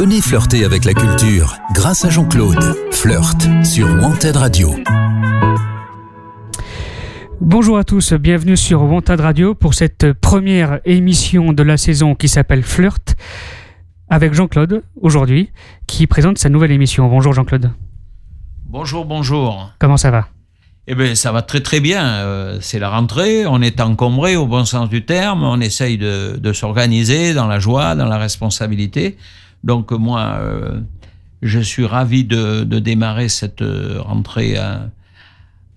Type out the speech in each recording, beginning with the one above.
Venez flirter avec la culture grâce à Jean-Claude. Flirt sur Wanted Radio. Bonjour à tous, bienvenue sur Wanted Radio pour cette première émission de la saison qui s'appelle Flirt avec Jean-Claude aujourd'hui qui présente sa nouvelle émission. Bonjour Jean-Claude. Bonjour, bonjour. Comment ça va? Eh bien, ça va très très bien. Euh, c'est la rentrée, on est encombré au bon sens du terme, on essaye de, de s'organiser dans la joie, dans la responsabilité. Donc moi, euh, je suis ravi de, démarrer cette euh, rentrée à,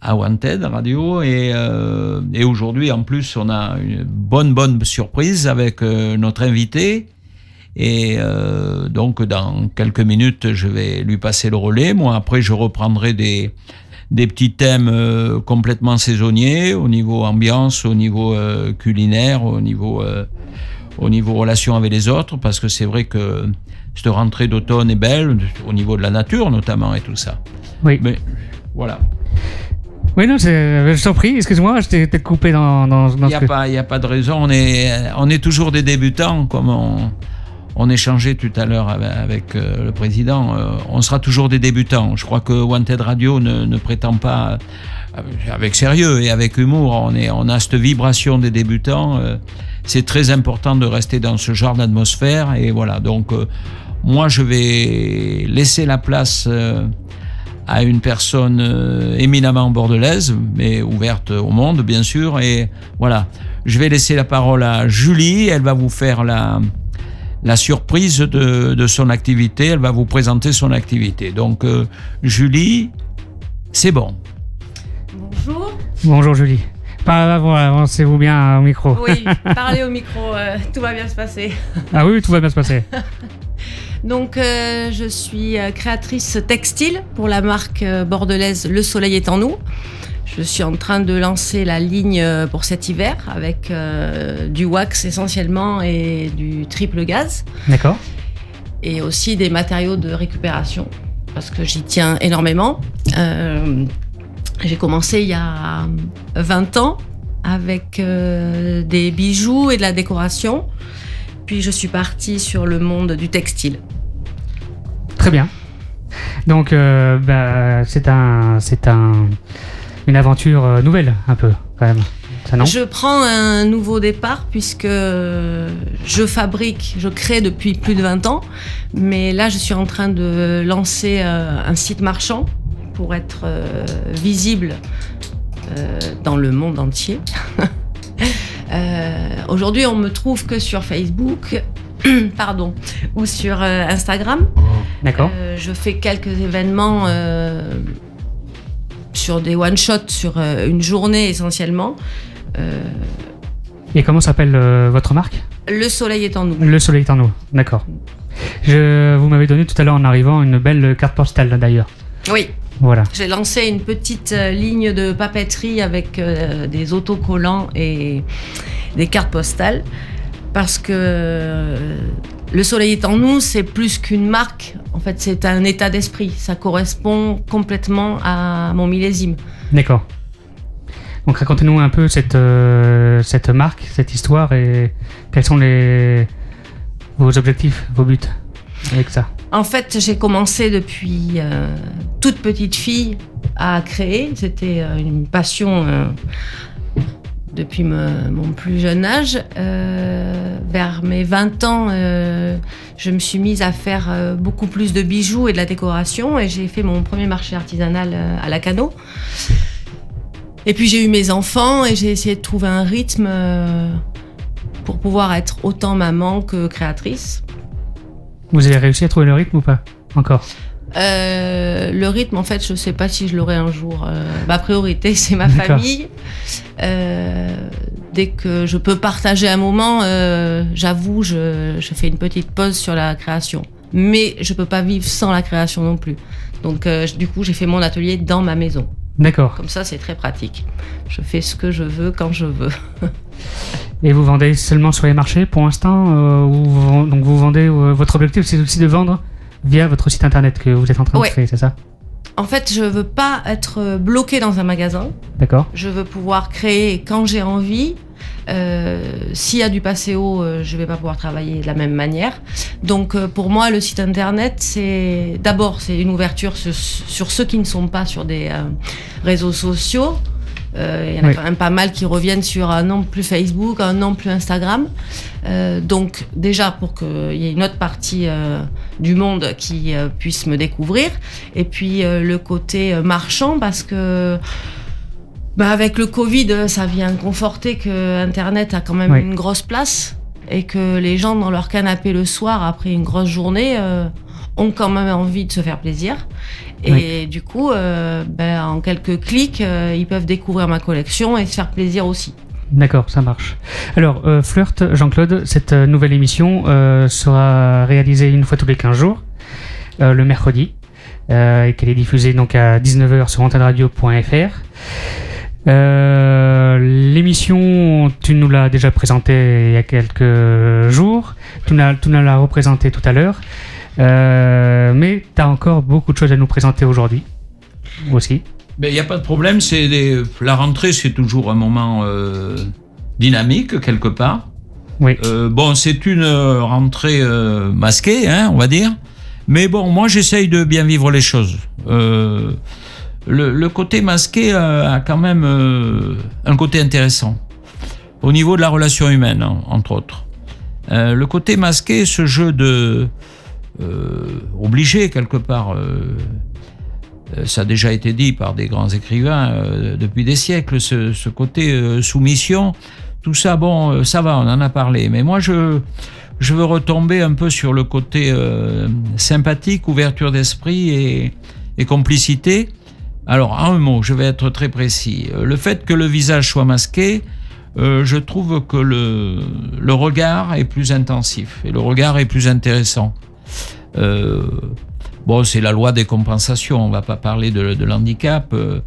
à Wanted Radio. Et, euh, et aujourd'hui en plus on a une bonne bonne surprise avec notre invité. Et donc dans quelques minutes je vais lui passer le relais. Moi après je reprendrai des des petits thèmes complètement saisonniers au niveau ambiance au niveau culinaire au niveau au niveau relation avec les autres. Parce que c'est vrai que cette rentrée d'automne est belle au niveau de la nature notamment et tout ça Oui. mais voilà Oui, non, c'est- je t'en prie, excuse-moi, je t'ai peut-être coupé dans, dans, dans Il n'y a, que- pas- il y a pas de raison. On est, on est toujours des débutants, comme on, on échangeait tout à l'heure avec, avec, euh, le président. Euh, on sera toujours des débutants. Je crois que Wanted Radio ne, ne prétend pas, euh, avec sérieux et avec humour, on, est, on a cette vibration des débutants. Euh, C'est très important de rester dans ce genre d'atmosphère. Et voilà, donc euh, moi, je vais laisser la place. euh, à une personne euh, éminemment bordelaise, mais ouverte au monde, bien sûr. Et voilà, je vais laisser la parole à Julie. Elle va vous faire la, la surprise de, de son activité. Elle va vous présenter son activité. Donc, euh, Julie, c'est bon. Bonjour. Bonjour Julie. Avancez-vous bien au micro. Oui, parlez au micro, euh, tout va bien se passer. Ah oui, tout va bien se passer. Donc, euh, je suis euh, créatrice textile pour la marque euh, bordelaise Le Soleil est en nous. Je suis en train de lancer la ligne pour cet hiver avec euh, du wax essentiellement et du triple gaz D'accord. et aussi des matériaux de récupération parce que j'y tiens énormément. Euh, J'ai commencé il y a 20 ans avec euh, des bijoux et de la décoration. Puis je suis partie sur le monde du textile. Très bien. Donc, euh, bah, c'est un, c'est un, une aventure euh, nouvelle, un peu, quand même. Ça non? Je prends un nouveau départ puisque je fabrique, je crée depuis plus de 20 ans. Mais là, je suis en train de lancer euh, un site marchand pour être visible dans le monde entier. Euh, Aujourd'hui, on me trouve que sur Facebook, pardon, ou sur euh, Instagram. D'accord. Euh, je fais quelques événements sur des one-shots sur une journée essentiellement. Et comment s'appelle euh, votre marque? Le soleil est en nous. Le Soleil est en nous. D'accord. Vous m'avez donné tout à l'heure en arrivant une belle carte postale, d'ailleurs. Oui, Voilà. j'ai lancé une petite euh, ligne de papeterie avec euh, des autocollants et des cartes postales parce que euh, le soleil est en nous, c'est plus qu'une marque. En fait, c'est un état d'esprit. Ça correspond complètement à mon millésime. D'accord. Donc racontez-nous un peu cette, euh, cette marque, cette histoire et quels sont les, vos objectifs, vos buts avec ça. En fait, j'ai commencé depuis euh, toute petite fille à créer. C'était euh, une passion euh, depuis mon plus jeune âge. Vers mes 20 ans, je me suis mise à faire beaucoup plus de bijoux et de la décoration et j'ai fait mon premier marché artisanal à la Cano. Et puis j'ai eu mes enfants et j'ai essayé de trouver un rythme pour pouvoir être autant maman que créatrice. Vous avez réussi à trouver le rythme ou pas Encore? Euh, le rythme, en fait, je sais pas si je l'aurai un jour. Euh, ma priorité, c'est ma famille. Euh, dès que je peux partager un moment, j'avoue, je, je fais une petite pause sur la création. Mais je peux pas vivre sans la création non plus. Donc, du coup, j'ai fait mon atelier dans ma maison. D'accord. Comme ça, c'est très pratique. Je fais ce que je veux quand je veux. Et vous vendez seulement sur les marchés pour l'instant euh, vous- Donc vous vendez, euh, votre objectif c'est aussi de vendre via votre site internet que vous êtes en train Ouais. de créer, c'est ça? En fait, je veux pas être bloqué dans un magasin. D'accord Je veux pouvoir créer quand j'ai envie S'il y a du passéo, je ne vais pas pouvoir travailler de la même manière. Donc pour moi, le site internet, c'est d'abord c'est une ouverture sur, sur, ceux qui ne sont pas sur des réseaux sociaux. Euh, il y en a quand même pas mal qui reviennent sur un nom plus Facebook, un nom plus Instagram. Euh, donc déjà pour qu'il y ait une autre partie euh, du monde qui puisse me découvrir. Et puis le côté marchand parce que bah, avec le Covid, ça vient conforter que Internet a quand même une grosse place et que les gens dans leur canapé le soir après une grosse journée ont quand même envie de se faire plaisir. Et du coup, euh, ben, en quelques clics, euh, ils peuvent découvrir ma collection et se faire plaisir aussi. D'accord, ça marche. Alors, euh, Flirt, Jean-Claude, cette nouvelle émission sera réalisée une fois tous les 15 jours, le mercredi, et qu'elle est diffusée donc à 19h sur antenradio.fr. L'émission, tu nous l'as déjà présentée il y a quelques jours, tu nous l'as représentée tout à l'heure. Euh, mais tu as encore beaucoup de choses à nous présenter aujourd'hui aussi. Il n'y a pas de problème. C'est La rentrée, c'est toujours un moment euh, dynamique, quelque part. Oui. Euh, bon, c'est une rentrée masquée, hein, on va dire. Mais bon, moi, j'essaye de bien vivre les choses. Le, le, côté masqué a quand même un côté intéressant. Au niveau de la relation humaine, entre autres. le côté masqué, ce jeu de obligé quelque part. Euh, euh, ça a déjà été dit par des grands écrivains depuis des siècles, ce, côté soumission, tout ça, bon, ça va, on en a parlé. Mais moi, je, je veux retomber un peu sur le côté sympathique, ouverture d'esprit et, et, complicité. Alors, en un mot, je vais être très précis. Le fait que le visage soit masqué, je trouve que le, le regard est plus intensif et le regard est plus intéressant. Euh, bon, c'est la loi des compensations, on va pas parler de, l'handicap. Euh,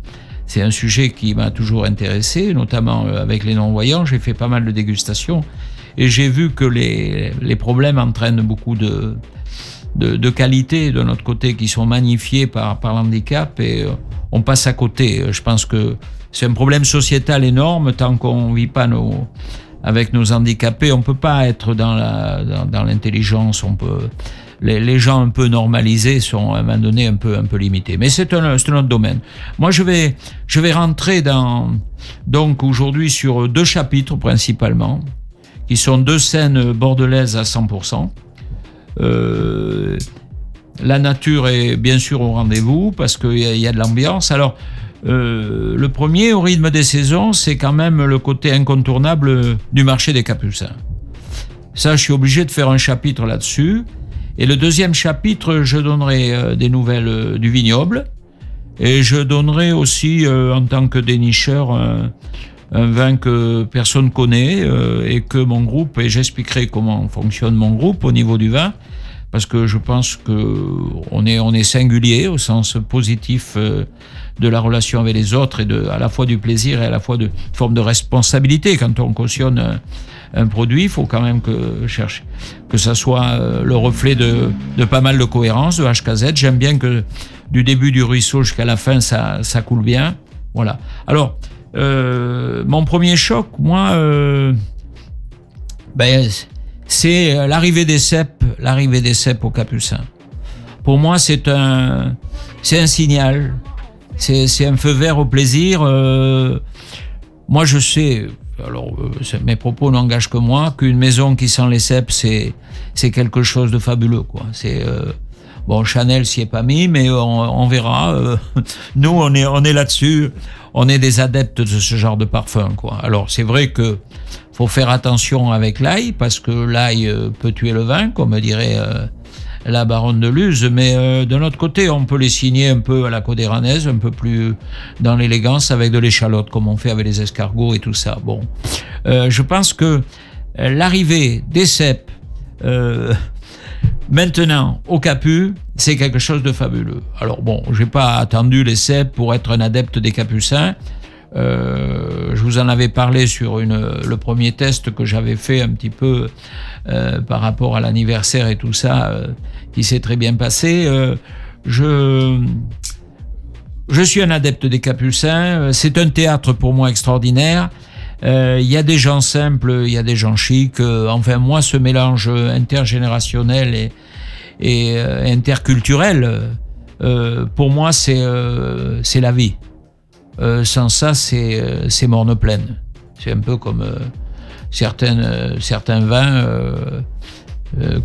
c'est un sujet qui m'a toujours intéressé, notamment euh, avec les non-voyants. J'ai fait pas mal de dégustations et j'ai vu que les, problèmes entraînent beaucoup de, qualités de notre côté qui sont magnifiées par, l'handicap et on passe à côté. Je pense que c'est un problème sociétal énorme tant qu'on vit pas avec nos handicapés. On peut pas être dans l'intelligence. Les, gens un peu normalisés sont à un moment donné un peu, un peu limités. Mais c'est un, un autre domaine. Moi, je vais, je vais rentrer dans, donc aujourd'hui sur deux chapitres principalement, qui sont deux scènes bordelaises à 100%. Euh, la nature est bien sûr au rendez-vous parce qu'il y, a de l'ambiance. Alors, euh, le premier, au rythme des saisons, c'est quand même le côté incontournable du marché des Capucins. Ça, je suis obligé de faire un chapitre là-dessus. Et le deuxième chapitre, je donnerai euh, des nouvelles euh, du vignoble. Et je donnerai aussi, euh, en tant que dénicheur, un, vin que personne connaît et que mon groupe, et j'expliquerai comment fonctionne mon groupe au niveau du vin, parce que je pense que on est, on est singulier au sens positif de la relation avec les autres et de, à la fois du plaisir et à la fois de forme de responsabilité quand on cautionne un produit, il faut quand même que cherche que ça soit euh, le reflet de, pas mal de cohérence de HKZ. J'aime bien que du début du ruisseau jusqu'à la fin, ça, ça coule bien. Voilà. Alors, euh, mon premier choc, moi, euh, ben, c'est l'arrivée des cèpes, l'arrivée des cèpes au Capucin. Pour moi, c'est un, c'est un signal, c'est un feu vert au plaisir. Moi, je sais, alors euh, mes propos n'engagent que moi, qu'une maison qui sent les cèpes, c'est c'est quelque chose de fabuleux, quoi. C'est euh, bon, Chanel s'y est pas mis, mais on, verra. Euh, nous, on est on est là-dessus. On est des adeptes de ce genre de parfum, quoi. Alors c'est vrai que faut faire attention avec l'ail parce que l'ail peut tuer le vin, comme dirait la baronne de Luz, mais euh, de notre côté, on peut les signer un peu à la codéranaise, un peu plus dans l'élégance avec de l'échalote, comme on fait avec les escargots et tout ça. Bon, euh, je pense que euh, l'arrivée des cèpes maintenant au Capu, c'est quelque chose de fabuleux. Alors bon, j'ai pas attendu les cèpes pour être un adepte des Capucins. Euh, je vous en avais parlé sur le premier test que j'avais fait un petit peu euh, par rapport à l'anniversaire et tout ça, euh, qui s'est très bien passé. je, suis un adepte des Capucins. C'est un théâtre pour moi extraordinaire. Il y a des gens simples, il y a des gens chics. Enfin, moi, ce mélange intergénérationnel et, interculturel, pour moi, c'est la vie. Euh, sans ça, c'est euh, c'est morne pleine. C'est un peu comme euh, certains vins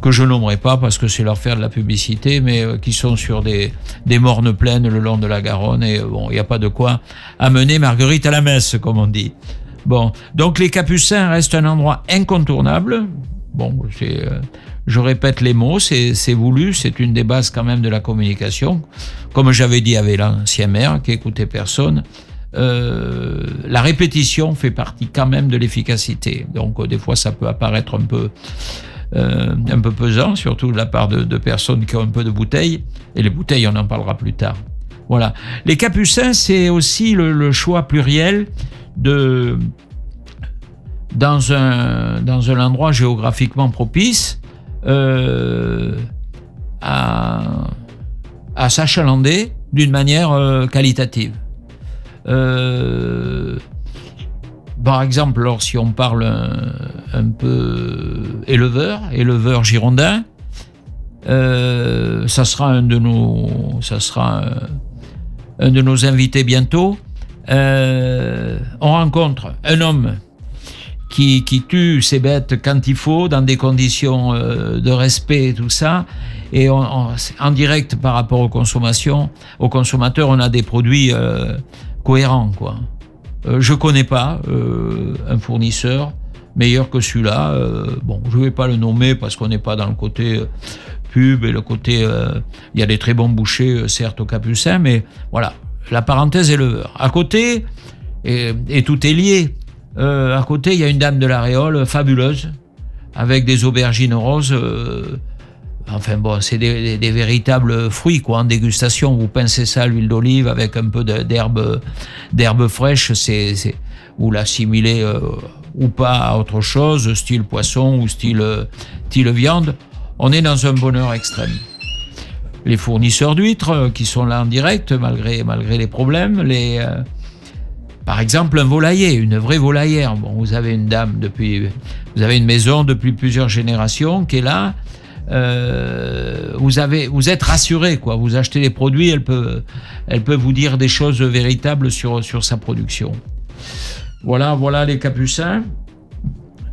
que je nommerai pas parce que c'est leur faire de la publicité, mais qui sont sur des, des mornes pleines le long de la Garonne. Et bon, il n'y a pas de quoi amener Marguerite à la messe, comme on dit. Bon, donc les Capucins restent un endroit incontournable. Bon, je répète les mots, c'est voulu, c'est une des bases quand même de la communication. Comme j'avais dit avec l'ancien maire qui écoutait personne, euh, la répétition fait partie quand même de l'efficacité. Donc euh, des fois ça peut apparaître un peu euh, un peu pesant, surtout de la part de, personnes qui ont un peu de bouteilles. Et les bouteilles, on en parlera plus tard. Voilà. Les Capucins, c'est aussi le, le choix pluriel de dans un dans un endroit géographiquement propice à à s'achalander d'une manière euh, qualitative. Euh, par exemple, alors, si on parle un, peu éleveur, éleveur girondin, euh, ça sera un de nos, ça sera un, de nos invités bientôt. Euh, on rencontre un homme qui, qui tue ses bêtes quand il faut, dans des conditions euh, de respect et tout ça. Et on- on- en direct par rapport aux consommations, aux consommateurs, on a des produits euh, cohérents, quoi. Euh, je connais pas euh, un fournisseur meilleur que celui-là. Euh, bon, je vais pas le nommer parce qu'on n'est pas dans le côté euh, pub et le côté. Il y a des très bons bouchers, certes, au Capucin, mais voilà, la parenthèse éleveur. À côté, et, et tout est lié. Euh, à côté, il y a une dame de la Réole fabuleuse avec des aubergines roses. euh, Enfin bon, c'est des, véritables fruits quoi en dégustation. Vous pincez ça à l'huile d'olive avec un peu d'herbe d'herbe fraîche, c'est vous l'assimilez euh, ou pas à autre chose, style poisson ou style viande. On est dans un bonheur extrême. Les fournisseurs d'huîtres qui sont là en direct malgré malgré les problèmes, les par exemple, un volailler, une vraie volaillère. Bon, vous avez une dame depuis, vous avez une maison depuis plusieurs générations qui est là. Euh, vous avez, vous êtes rassuré, quoi. Vous achetez les produits, elle peut, elle peut vous dire des choses véritables sur sur sa production. Voilà, voilà les capucins,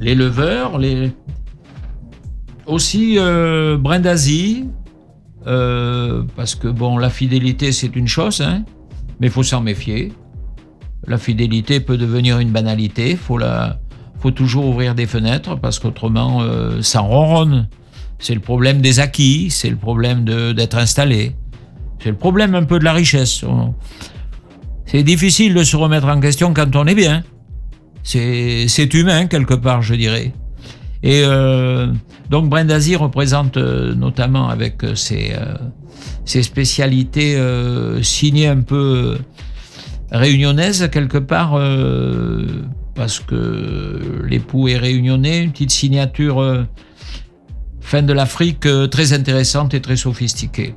les leveurs, les aussi euh, Brindisi, euh, parce que bon, la fidélité c'est une chose, hein, mais faut s'en méfier. La fidélité peut devenir une banalité. Faut faut toujours ouvrir des fenêtres parce qu'autrement, euh, ça ronronne. C'est le problème des acquis, c'est le problème d'être installé, c'est le problème un peu de la richesse. C'est difficile de se remettre en question quand on est bien. C'est humain quelque part, je dirais. Et euh, donc Brindisi représente euh, notamment avec euh, ses, ses spécialités signées un peu réunionnaise quelque part euh, parce que l'époux est réunionnais, une petite signature euh, fin de l'Afrique euh, très intéressante et très sophistiquée.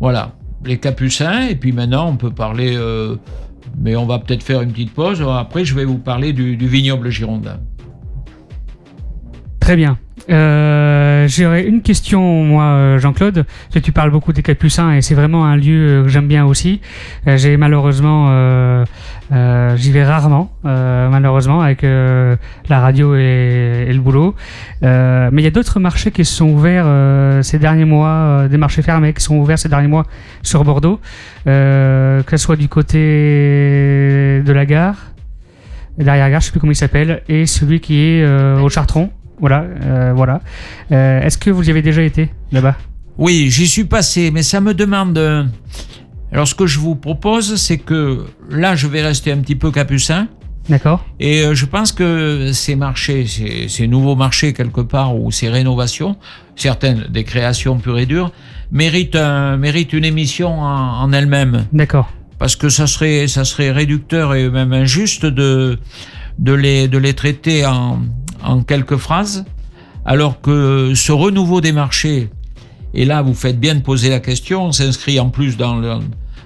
Voilà, les capucins, et puis maintenant on peut parler, mais on va peut-être faire une petite pause, après je vais vous parler du vignoble girondin. Très bien. Euh, J'aurais une question, moi, euh, Jean-Claude. Tu parles beaucoup des Capucins et c'est vraiment un lieu euh, que j'aime bien aussi. Euh, J'ai malheureusement, j'y vais rarement, malheureusement, avec la radio et, le boulot. Mais il y a d'autres marchés qui se sont ouverts ces derniers mois, des marchés fermés qui sont ouverts ces derniers mois sur Bordeaux, que ce soit du côté de la gare, derrière la gare, je sais plus comment il s'appelle, et celui qui est au Chartron. Voilà, euh, voilà. Euh, Est-ce que vous y avez déjà été là-bas? Oui, j'y suis passé, mais ça me demande. Alors, ce que je vous propose, c'est que là, je vais rester un petit peu capucin. D'accord Et euh, je pense que ces marchés, ces, ces nouveaux marchés quelque part, ou ces rénovations, certaines des créations pures et dures, méritent, un- méritent une émission en, en elle-même. D'accord. Parce que ça serait, ça serait réducteur et même injuste de, de, les, de les traiter en, en quelques phrases, alors que ce renouveau des marchés, et là vous faites bien de poser la question, s'inscrit en plus dans le,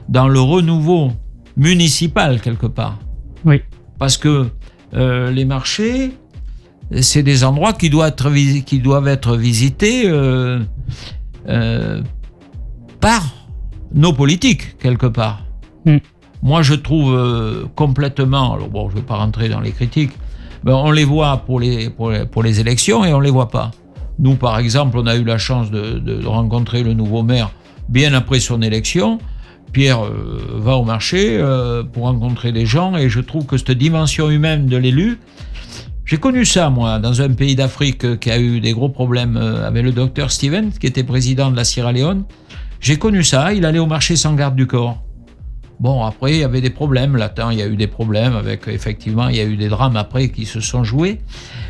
dans le renouveau municipal quelque part Oui. parce que euh, les marchés, c'est des endroits qui doivent être, visi- qui doivent être visités euh, euh, par nos politiques, quelque part. Mm. Moi, je trouve complètement, alors bon, je ne vais pas rentrer dans les critiques, ben, on les voit pour les, pour, les, les élections et on ne les voit pas. Nous, par exemple, on a eu la chance de, rencontrer le nouveau maire bien après son élection. Pierre euh, va au marché euh, pour rencontrer des gens et je trouve que cette dimension humaine de l'élu, j'ai connu ça moi dans un pays d'Afrique euh, qui a eu des gros problèmes avec le docteur Stevens qui était président de la Sierra Leone. J'ai connu ça, il allait au marché sans garde du corps. Bon, après, il y avait des problèmes latents, il y a eu des problèmes avec, effectivement, il y a eu des drames après qui se sont joués.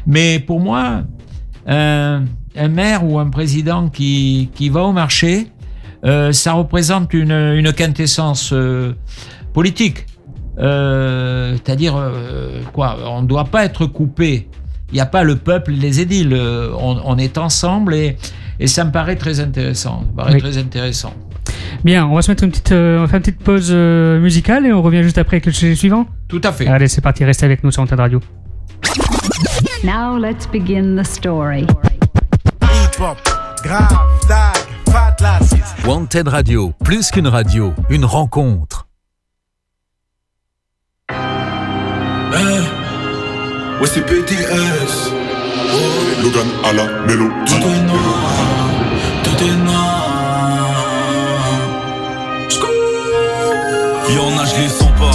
Mais pour moi, un, un maire ou un président qui, qui va au marché, euh, ça représente une, une quintessence euh, politique. Euh, C'est-à-dire, quoi, on ne doit pas être coupé. Il n'y a pas le peuple et les édiles. On, on est ensemble et, et ça me paraît très intéressant. Ça me paraît Oui. très intéressant. Bien, on va se mettre une petite, euh, on va faire une petite pause euh, musicale et on revient juste après avec le sujet suivant. Tout à fait. Allez, c'est parti, restez avec nous sur Antenne Radio. Now let's begin the story. Wanted Radio, plus qu'une radio, une rencontre. Ouais, c'est BTS. Logan à la mélodie. Tout est noir, tout est noir. Y'en a, je les sens pas.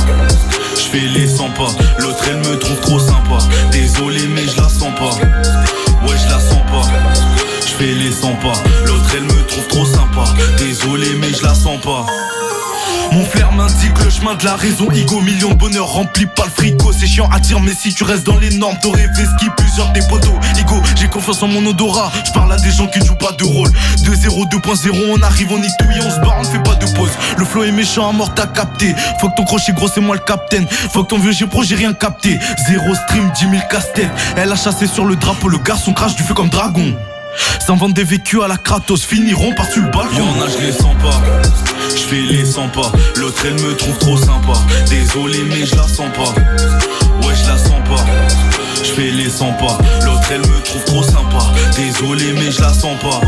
Je fais les 100 pas. L'autre, elle me trouve trop sympa. Désolé, mais je la sens pas. Ouais, je la sens pas. Je fais les 100 pas. L'autre, elle me trouve trop sympa. Désolé, mais je la sens pas. Mon flair m'indique le chemin de la raison. Igo, million de bonheur rempli par le frigo. C'est chiant à dire mais si tu restes dans les normes T'aurais fait ski plusieurs des poteaux. Igo, j'ai confiance en mon odorat. Je parle à des gens qui ne jouent pas de rôle. 2-0, 2.0, on arrive, on y touille, on se barre, on ne fait pas de pause. Le flow est méchant, à mort t'as capté. Faut que ton crochet gros c'est moi le capitaine. Faut que ton vieux j'ai pro j'ai rien capté. Zéro stream, 10 000 casse-tête Elle a chassé sur le drapeau, le garçon crache du feu comme dragon. S'invente des vécus à la Kratos, finiront par-dessus le balcon. Y'en a, je les sens pas je fais les 100 pas, l'autre elle me trouve trop sympa. Désolé mais je la sens pas. Ouais je la sens pas. Je fais les 100 pas, l'autre elle me trouve trop sympa. Désolé mais je la sens pas.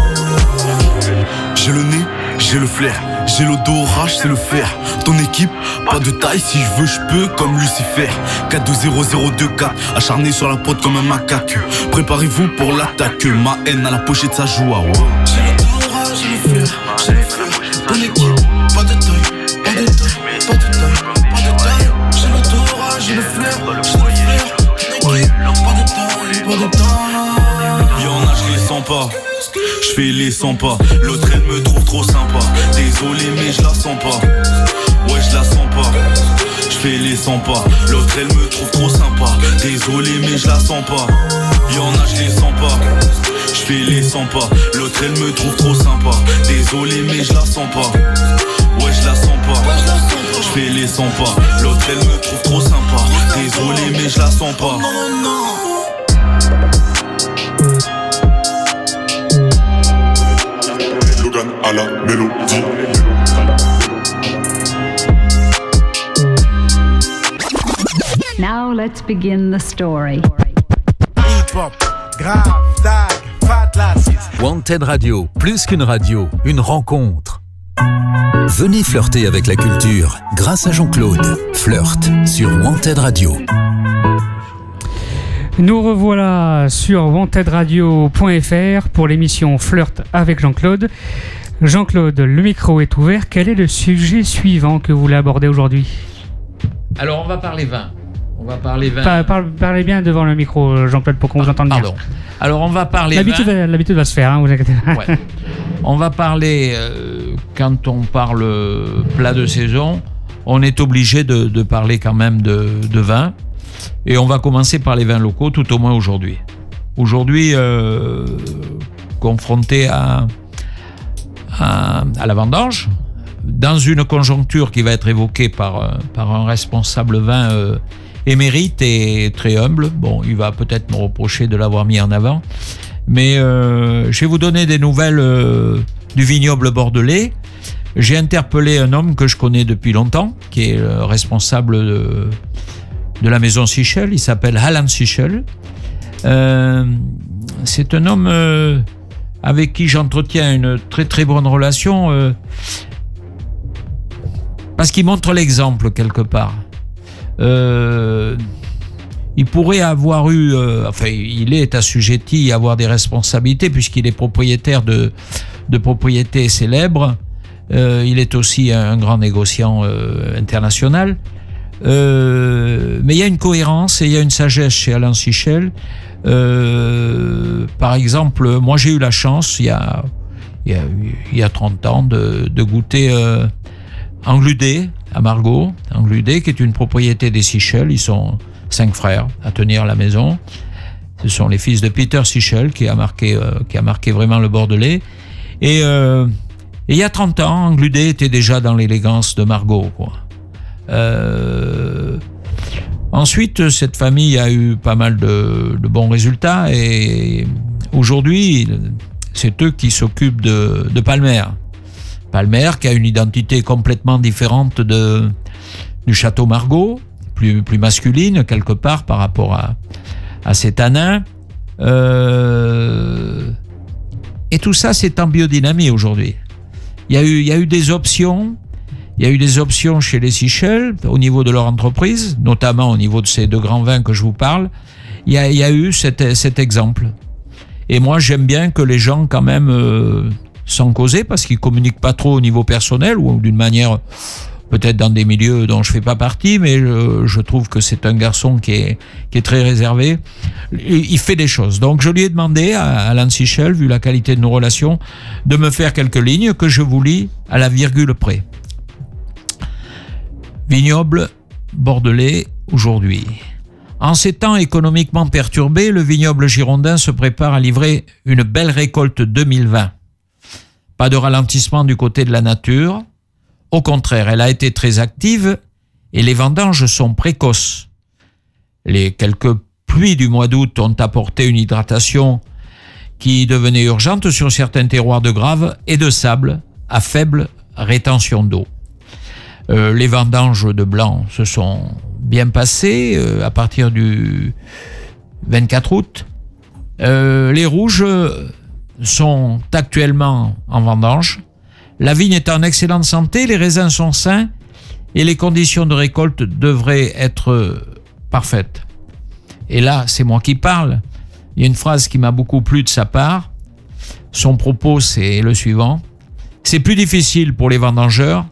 J'ai le nez, j'ai le flair. J'ai l'odorat, sais le faire Ton équipe, pas de taille. Si je veux je peux comme Lucifer. 4-2-0-0-2-4 Acharné sur la pote comme un macaque. Préparez-vous pour l'attaque. Ma haine à la pochette ça joue à. J'ai l'odorat, j'ai le flair J'ai le flair ton équipe, pas de taille, pas de taille, pas de taille, pas de taille. J'ai l'odorat, j'ai le flair, j'ai le flair. Pas de taille, pas de taille. Y'en a, je les sens pas. Je fais les 100 pas. L'autre, elle me trouve trop sympa. Désolé, mais je la sens pas. Ouais, je la sens pas. Je fais les 100 pas. L'autre, elle me trouve trop sympa. Désolé, mais je la sens pas. Y'en a, je les sens pas. Je fais les 100 pas, l'autre elle me trouve trop sympa Désolé mais je la sens pas Ouais je la sens pas. Je fais les 100 pas, l'autre elle me trouve trop sympa. Désolé mais je la sens pas. Logan à la mélodie. Now let's begin the story. Wanted Radio, plus qu'une radio, une rencontre. Venez flirter avec la culture grâce à Jean-Claude. Flirt sur Wanted Radio. Nous revoilà sur wantedradio.fr pour l'émission Flirt avec Jean-Claude. Jean-Claude, le micro est ouvert. Quel est le sujet suivant que vous voulez aborder aujourd'hui? Alors, on va parler vin. On va parler vin. Pa- parle- Parlez bien devant le micro, Jean-Claude, pour qu'on vous entende bien. Pardon. Alors, on va parler L'habitude vin. va, l'habitude va se faire, hein, vous inquiétez pas. Ouais. On va parler, euh, quand on parle euh, plat de saison, on est obligé de, de parler quand même de, de vin. Et on va commencer par les vins locaux, tout au moins aujourd'hui. Aujourd'hui, euh, confronté à, à, à la vendange, dans une conjoncture qui va être évoquée par, euh, par un responsable vin euh, émérite et très humble. Bon, il va peut-être me reprocher de l'avoir mis en avant. Mais euh, je vais vous donner des nouvelles euh, du vignoble bordelais. J'ai interpellé un homme que je connais depuis longtemps, qui est le responsable de- de la maison Sichel. Il s'appelle Alan Sichel. Euh, c'est un homme euh, avec qui j'entretiens une très très bonne relation euh, parce qu'il montre l'exemple quelque part. Euh, il pourrait avoir eu, euh, enfin, il est assujetti à avoir des responsabilités puisqu'il est propriétaire de, de propriétés célèbres. Euh, il est aussi un grand négociant euh, international. Euh, mais il y a une cohérence et il y a une sagesse chez Alain Sichel. Par exemple, moi j'ai eu la chance, il y a, il y a, il y a 30 ans, de, de goûter Angludé à Margot. Angludé, qui est une propriété des Sichel. Ils sont cinq frères à tenir la maison. Ce sont les fils de Peter Sichel qui a marqué, euh, qui a marqué vraiment le Bordelais. Et, euh, et il y a 30 ans, Angludé était déjà dans l'élégance de Margot. Euh, ensuite, cette famille a eu pas mal de, de bons résultats et aujourd'hui, c'est eux qui s'occupent de, de Palmer. Palmer qui a une identité complètement différente de, du château Margot, plus, plus masculine quelque part par rapport à, à cet anin. Euh, et tout ça, c'est en biodynamie aujourd'hui. Il y, a eu, il y a eu des options. Il y a eu des options chez les Seychelles au niveau de leur entreprise, notamment au niveau de ces deux grands vins que je vous parle. Il y a, il y a eu cet, cet exemple. Et moi, j'aime bien que les gens, quand même, euh, sans causer, parce qu'ils communiquent pas trop au niveau personnel ou d'une manière peut-être dans des milieux dont je fais pas partie, mais je, trouve que c'est un garçon qui est, très réservé. Il, il fait des choses. Donc je lui ai demandé à Alain Sichel, vu la qualité de nos relations, de me faire quelques lignes que je vous lis à la virgule près. Vignoble bordelais aujourd'hui. En ces temps économiquement perturbés, le vignoble girondin se prépare à livrer une belle récolte 2020. Pas de ralentissement du côté de la nature. Au contraire, elle a été très active et les vendanges sont précoces. Les quelques pluies du mois d'août ont apporté une hydratation qui devenait urgente sur certains terroirs de graves et de sable à faible rétention d'eau. Euh, les vendanges de blanc se sont bien passées euh, à partir du 24 août. Euh, les rouges sont actuellement en vendange. La vigne est en excellente santé, les raisins sont sains et les conditions de récolte devraient être parfaites. Et là, c'est moi qui parle. Il y a une phrase qui m'a beaucoup plu de sa part. Son propos, c'est le suivant. C'est plus difficile pour les vendangeurs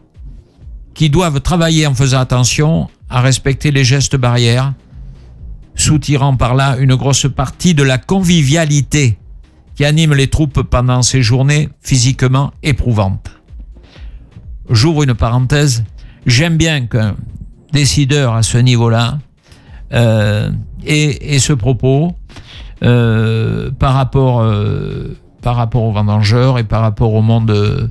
qui doivent travailler en faisant attention à respecter les gestes barrières, soutirant par là une grosse partie de la convivialité qui anime les troupes pendant ces journées physiquement éprouvantes. J'ouvre une parenthèse, j'aime bien qu'un décideur à ce niveau-là euh, ait, ce propos euh, par, rapport, euh, par rapport aux vendangeurs et par rapport au monde,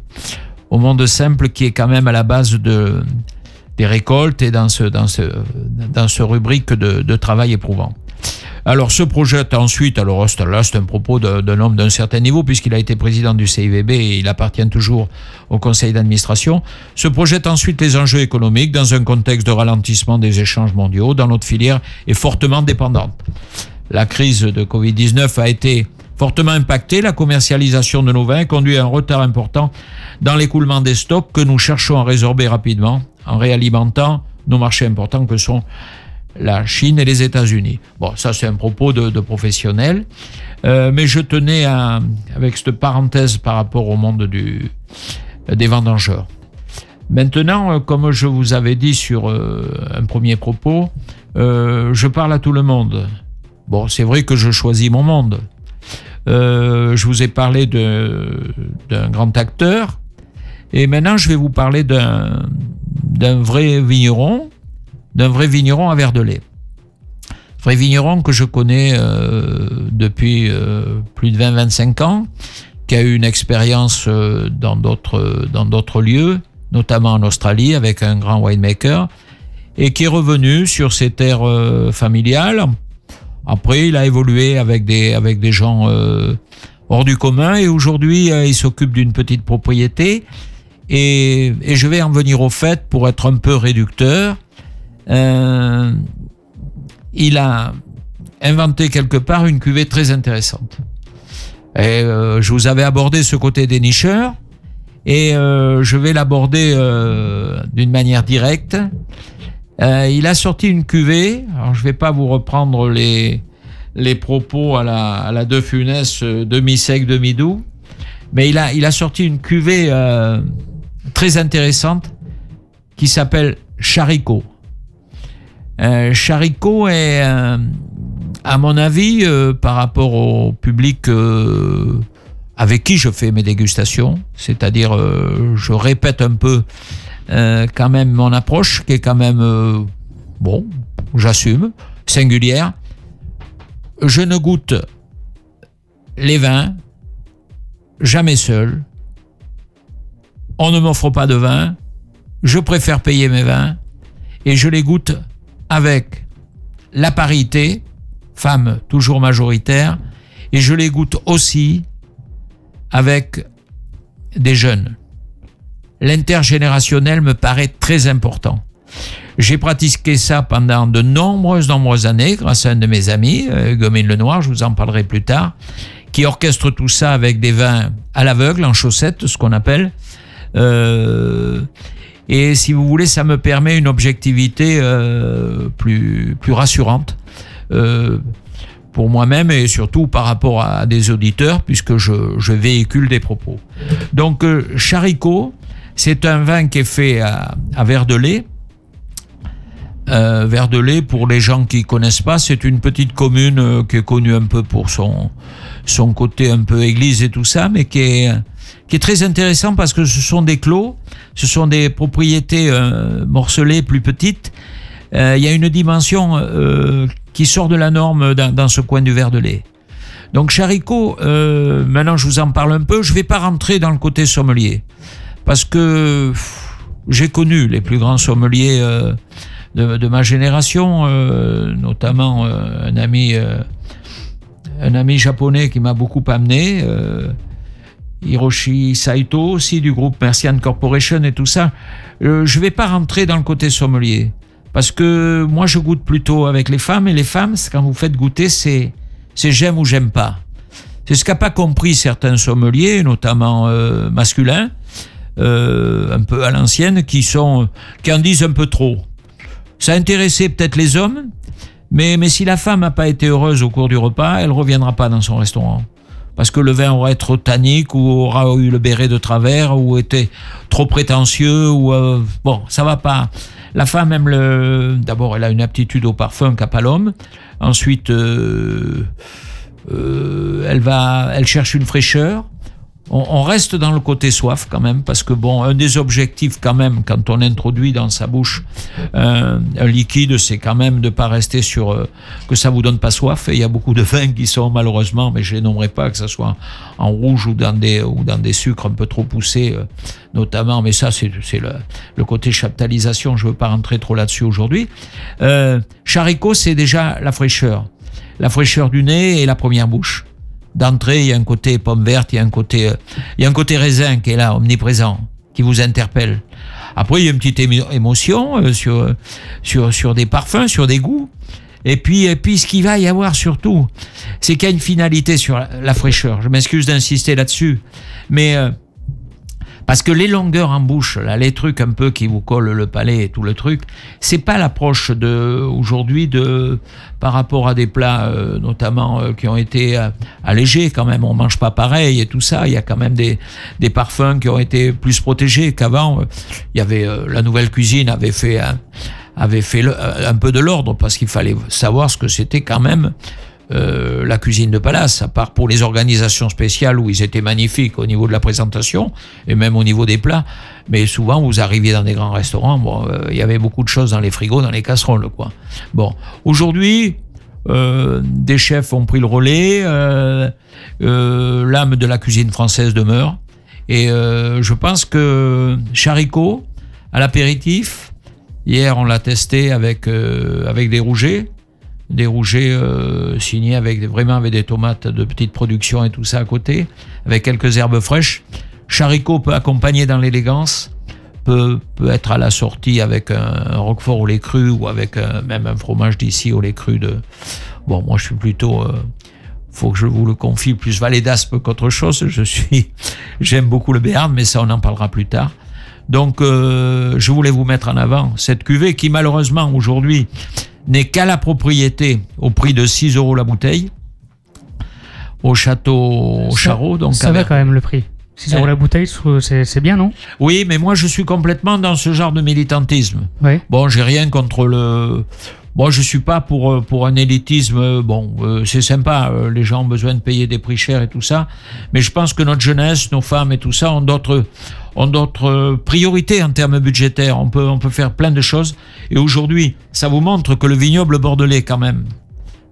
au monde simple qui est quand même à la base de, des récoltes et dans ce, dans ce, dans ce rubrique de, de travail éprouvant. Alors se projette ensuite, alors là c'est un propos d'un homme d'un certain niveau puisqu'il a été président du CIVB et il appartient toujours au conseil d'administration, se projette ensuite les enjeux économiques dans un contexte de ralentissement des échanges mondiaux dans notre filière est fortement dépendante. La crise de Covid-19 a été fortement impactée, la commercialisation de nos vins conduit à un retard important dans l'écoulement des stocks que nous cherchons à résorber rapidement en réalimentant nos marchés importants que sont la Chine et les États-Unis. Bon, ça c'est un propos de, professionnel, Euh, mais je tenais à, avec cette parenthèse par rapport au monde du, des vendangeurs. Maintenant, euh, comme je vous avais dit sur euh, un premier propos, je parle à tout le monde. Bon, c'est vrai que je choisis mon monde. Je vous ai parlé d'un grand acteur, et maintenant je vais vous parler d'un d'un vrai vigneron, d'un vrai vigneron à Verdelais. Vrai vigneron que je connais euh, depuis euh, plus de 20-25 ans, qui a eu une expérience euh, dans d'autres lieux, notamment en Australie avec un grand winemaker, et qui est revenu sur ses terres familiales. Après, il a évolué avec des gens hors du commun, et aujourd'hui, il s'occupe d'une petite propriété. Et, je vais en venir au fait pour être un peu réducteur. Euh, il a inventé quelque part une cuvée très intéressante. Et euh, je vous avais abordé ce côté des nicheurs et euh, je vais l'aborder d'une manière directe. Il a sorti une cuvée. Alors je vais pas vous reprendre les les propos à la à la De Funès euh, demi sec demi doux, mais il a il a sorti une cuvée très intéressante qui s'appelle Charicot. Euh, Charicot est, euh, à mon avis, euh, par rapport au public euh, avec qui je fais mes dégustations, c'est-à-dire je répète un peu quand même mon approche, qui est quand même, bon, j'assume, singulière. Je ne goûte les vins jamais seul. On ne m'offre pas de vin. Je préfère payer mes vins et je les goûte avec la parité, femme toujours majoritaire, et je les goûte aussi avec des jeunes. L'intergénérationnel me paraît très important. J'ai pratiqué ça pendant de nombreuses, nombreuses années grâce à un de mes amis, euh, Gomine Lenoir, je vous en parlerai plus tard, qui orchestre tout ça avec des vins à l'aveugle, en chaussettes, ce qu'on appelle. Euh, et si vous voulez, ça me permet une objectivité euh, plus, plus rassurante euh, pour moi-même et surtout par rapport à des auditeurs, puisque je, je véhicule des propos. Donc, Charicot, c'est un vin qui est fait à, à verre lait, pour les gens qui connaissent pas, c'est une petite commune qui est connue un peu pour son, son côté un peu église et tout ça, mais qui est, qui est très intéressant parce que ce sont des clos, ce sont des propriétés euh, morcelées plus petites. Euh, Il y a une dimension euh, qui sort de la norme dans, ce coin du verre de lait. Donc Charicot, maintenant je vous en parle un peu, je vais pas rentrer dans le côté sommelier parce que j'ai connu les plus grands sommeliers de, ma génération, notamment un ami, un ami japonais qui m'a beaucoup amené, Hiroshi Saito aussi du groupe Mercian Corporation et tout ça. Euh, je vais pas rentrer dans le côté sommelier parce que moi je goûte plutôt avec les femmes et les femmes, quand vous faites goûter, c'est c'est j'aime ou j'aime pas. C'est ce qu'a pas compris certains sommeliers, notamment euh, masculins, euh, un peu à l'ancienne, qui sont qui en disent un peu trop. Ça a intéressé peut-être les hommes, mais, mais si la femme n'a pas été heureuse au cours du repas, elle reviendra pas dans son restaurant. Parce que le vin aura été trop tannique, ou aura eu le béret de travers, ou était trop prétentieux, ou euh, bon, ça va pas. La femme aime le. D'abord, elle a une aptitude au parfum qu'a pas l'homme. Ensuite, euh, euh, elle va, elle cherche une fraîcheur. On, reste dans le côté soif quand même, parce que bon, un des objectifs quand même, quand on introduit dans sa bouche euh, un liquide, c'est quand même de pas rester sur euh, que ça vous donne pas soif. Et il y a beaucoup de vins qui sont malheureusement, mais je les nommerai pas, que ça soit en rouge ou dans des ou dans des sucres un peu trop poussés, euh, notamment. Mais ça, c'est le, le côté chaptalisation. Je veux pas rentrer trop là-dessus aujourd'hui. Charicot, c'est déjà la fraîcheur, la fraîcheur du nez et la première bouche d'entrée, il y a un côté pomme verte, il y a un côté, euh, il y a un côté raisin qui est là, omniprésent, qui vous interpelle. Après, il y a une petite émo- émotion euh, sur, sur, sur des parfums, sur des goûts. Et puis, et puis, ce qu'il va y avoir surtout, c'est qu'il y a une finalité sur la, la fraîcheur. Je m'excuse d'insister là-dessus, mais euh, parce que les longueurs en bouche, là, les trucs un peu qui vous collent le palais et tout le truc, c'est pas l'approche de aujourd'hui de par rapport à des plats euh, notamment euh, qui ont été euh, allégés quand même. On mange pas pareil et tout ça. Il y a quand même des des parfums qui ont été plus protégés qu'avant. Il y avait la nouvelle cuisine avait fait avait fait un peu de l'ordre parce qu'il fallait savoir ce que c'était quand même euh, la cuisine de palace, à part pour les organisations spéciales où ils étaient magnifiques au niveau de la présentation et même au niveau des plats. Mais souvent, vous arriviez dans des grands restaurants, bon, euh, il y avait beaucoup de choses dans les frigos, dans les casseroles, quoi. Bon, aujourd'hui, euh, des chefs ont pris le relais, l'âme de la cuisine française demeure. Et je pense que Charicot, à l'apéritif, hier on l'a testé avec, avec des rougets, des rougets euh, signés avec vraiment avec des tomates de petite production et tout ça à côté, avec quelques herbes fraîches. Charicot peut accompagner dans l'élégance, peut, peut être à la sortie avec un, roquefort au lait cru ou avec même un fromage d'ici au lait cru de. Bon, moi je suis plutôt. euh, faut que je vous le confie, plus valet d'Aspe qu'autre chose. Je suis, j'aime beaucoup le Béarn, mais ça on en parlera plus tard. Donc, euh, je voulais vous mettre en avant cette cuvée qui malheureusement aujourd'hui n'est qu'à la propriété au prix de 6 euros la bouteille au château Ça- Charot. Donc ça va quand même le prix. 6 euros Ouais. la bouteille, c'est bien, non? Oui, mais moi je suis complètement dans ce genre de militantisme. Bon, j'ai rien contre le. Bon, je suis pas pour euh, pour un élitisme. euh, Bon, euh, c'est sympa. Les gens ont besoin de payer des prix chers et tout ça, mais je pense que notre jeunesse, nos femmes et tout ça ont d'autres ont d'autres priorités en termes budgétaires. On peut on peut faire plein de choses. Et aujourd'hui, ça vous montre que le vignoble bordelais, quand même,